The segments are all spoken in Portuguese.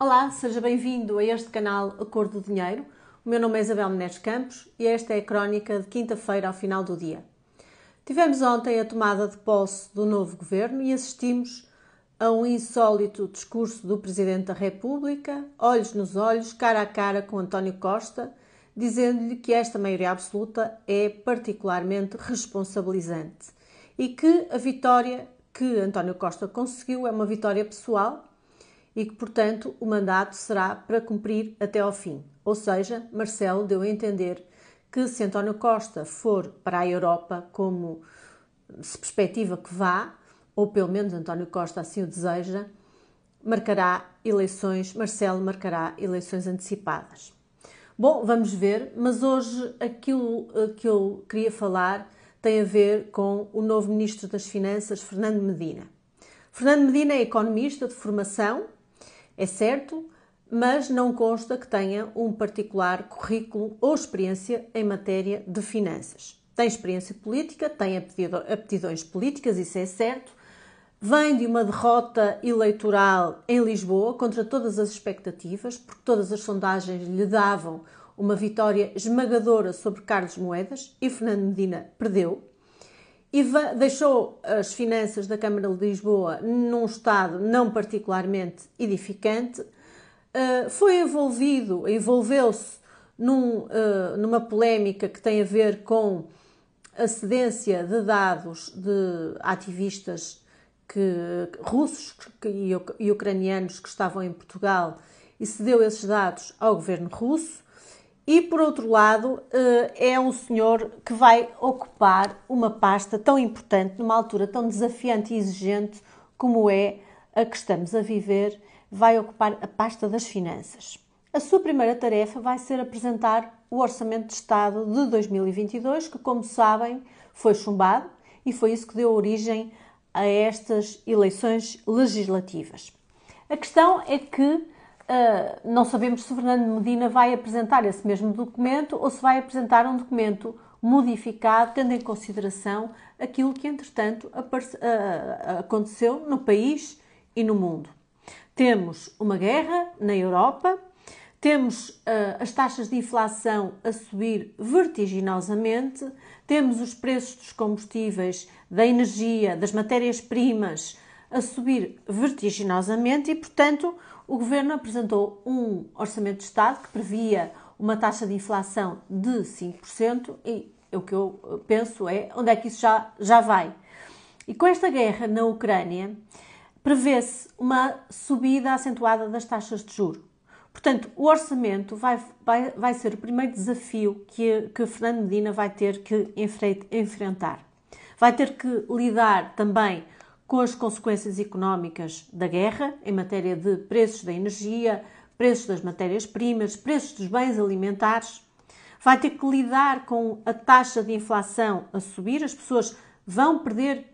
Olá, seja bem-vindo a este canal A Cor do Dinheiro. O meu nome é Isabel Menezes Campos e esta é a crónica de quinta-feira ao final do dia. Tivemos ontem a tomada de posse do novo governo e assistimos a um insólito discurso do Presidente da República, olhos nos olhos, cara a cara com António Costa, dizendo-lhe que esta maioria absoluta é particularmente responsabilizante e que a vitória que António Costa conseguiu é uma vitória pessoal e que, portanto, o mandato será para cumprir até ao fim. Ou seja, Marcelo deu a entender que se António Costa for para a Europa como se perspectiva que vá, ou pelo menos António Costa assim o deseja, marcará eleições, Marcelo marcará eleições antecipadas. Bom, vamos ver, mas hoje aquilo eh, que eu queria falar tem a ver com o novo Ministro das Finanças, Fernando Medina. Fernando Medina é economista de formação, é certo, mas não consta que tenha um particular currículo ou experiência em matéria de finanças. Tem experiência política, tem aptidões políticas, isso é certo. Vem de uma derrota eleitoral em Lisboa contra todas as expectativas, porque todas as sondagens lhe davam uma vitória esmagadora sobre Carlos Moedas e Fernando Medina perdeu. E deixou as finanças da Câmara de Lisboa num estado não particularmente edificante. Uh, foi envolvido, envolveu-se num, uh, numa polémica que tem a ver com a cedência de dados de ativistas que, russos e ucranianos que estavam em Portugal e cedeu esses dados ao governo russo. E por outro lado, eh, é um senhor que vai ocupar uma pasta tão importante, numa altura tão desafiante e exigente como é a que estamos a viver, vai ocupar a pasta das finanças. A sua primeira tarefa vai ser apresentar o Orçamento de Estado de 2022, que, como sabem, foi chumbado e foi isso que deu origem a estas eleições legislativas. A questão é que uh, não sabemos se Fernando Medina vai apresentar esse mesmo documento ou se vai apresentar um documento modificado, tendo em consideração aquilo que, entretanto, uh, aconteceu no país e no mundo. Temos uma guerra na Europa, temos uh, as taxas de inflação a subir vertiginosamente, temos os preços dos combustíveis, da energia, das matérias-primas a subir vertiginosamente e, portanto, o governo apresentou um orçamento de Estado que previa uma taxa de inflação de 5% e o que eu penso é onde é que isso já, já vai. E com esta guerra na Ucrânia, prevê-se uma subida acentuada das taxas de juro. Portanto, o orçamento vai, vai, vai ser o primeiro desafio que, que Fernando Medina vai ter que enfrentar. Vai ter que lidar também com as consequências económicas da guerra em matéria de preços da energia, preços das matérias-primas, preços dos bens alimentares. Vai ter que lidar com a taxa de inflação a subir, as pessoas vão perder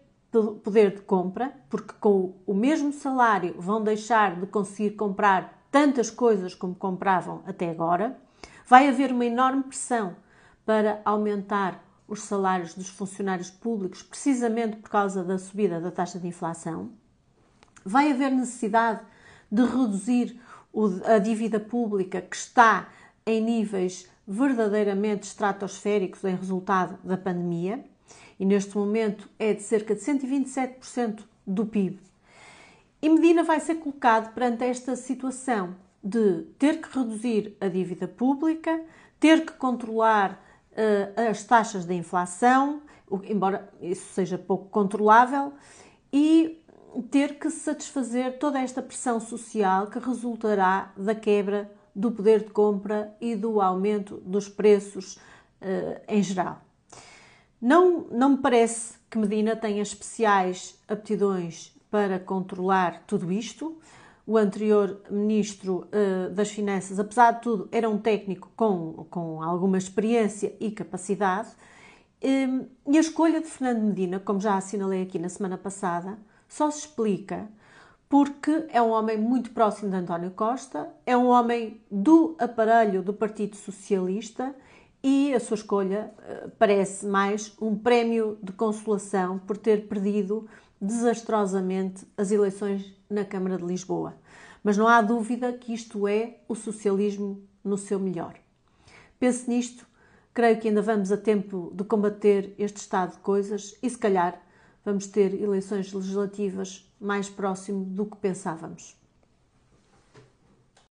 poder de compra, porque com o mesmo salário vão deixar de conseguir comprar tantas coisas como compravam até agora. Vai haver uma enorme pressão para aumentar os salários dos funcionários públicos, precisamente por causa da subida da taxa de inflação. Vai haver necessidade de reduzir a dívida pública que está em níveis verdadeiramente estratosféricos em resultado da pandemia, e neste momento é de cerca de 127% do PIB. E Medina vai ser colocado perante esta situação de ter que reduzir a dívida pública, ter que controlar as taxas de inflação, embora isso seja pouco controlável, e ter que satisfazer toda esta pressão social que resultará da quebra do poder de compra e do aumento dos preços uh, em geral. Não, não me parece que Medina tenha especiais aptidões para controlar tudo isto o anterior ministro uh, das Finanças, apesar de tudo, era um técnico com, com alguma experiência e capacidade. Um, ehm, e a escolha de Fernando Medina, como já assinalei aqui na semana passada, só se explica porque é um homem muito próximo de António Costa, é um homem do aparelho do Partido Socialista e a sua escolha uh, parece mais um prémio de consolação por ter perdido desastrosamente as eleições na Câmara de Lisboa. Mas não há dúvida que isto é o socialismo no seu melhor. Pense nisto, creio que ainda vamos a tempo de combater este estado de coisas e, se calhar, vamos ter eleições legislativas mais próximo do que pensávamos.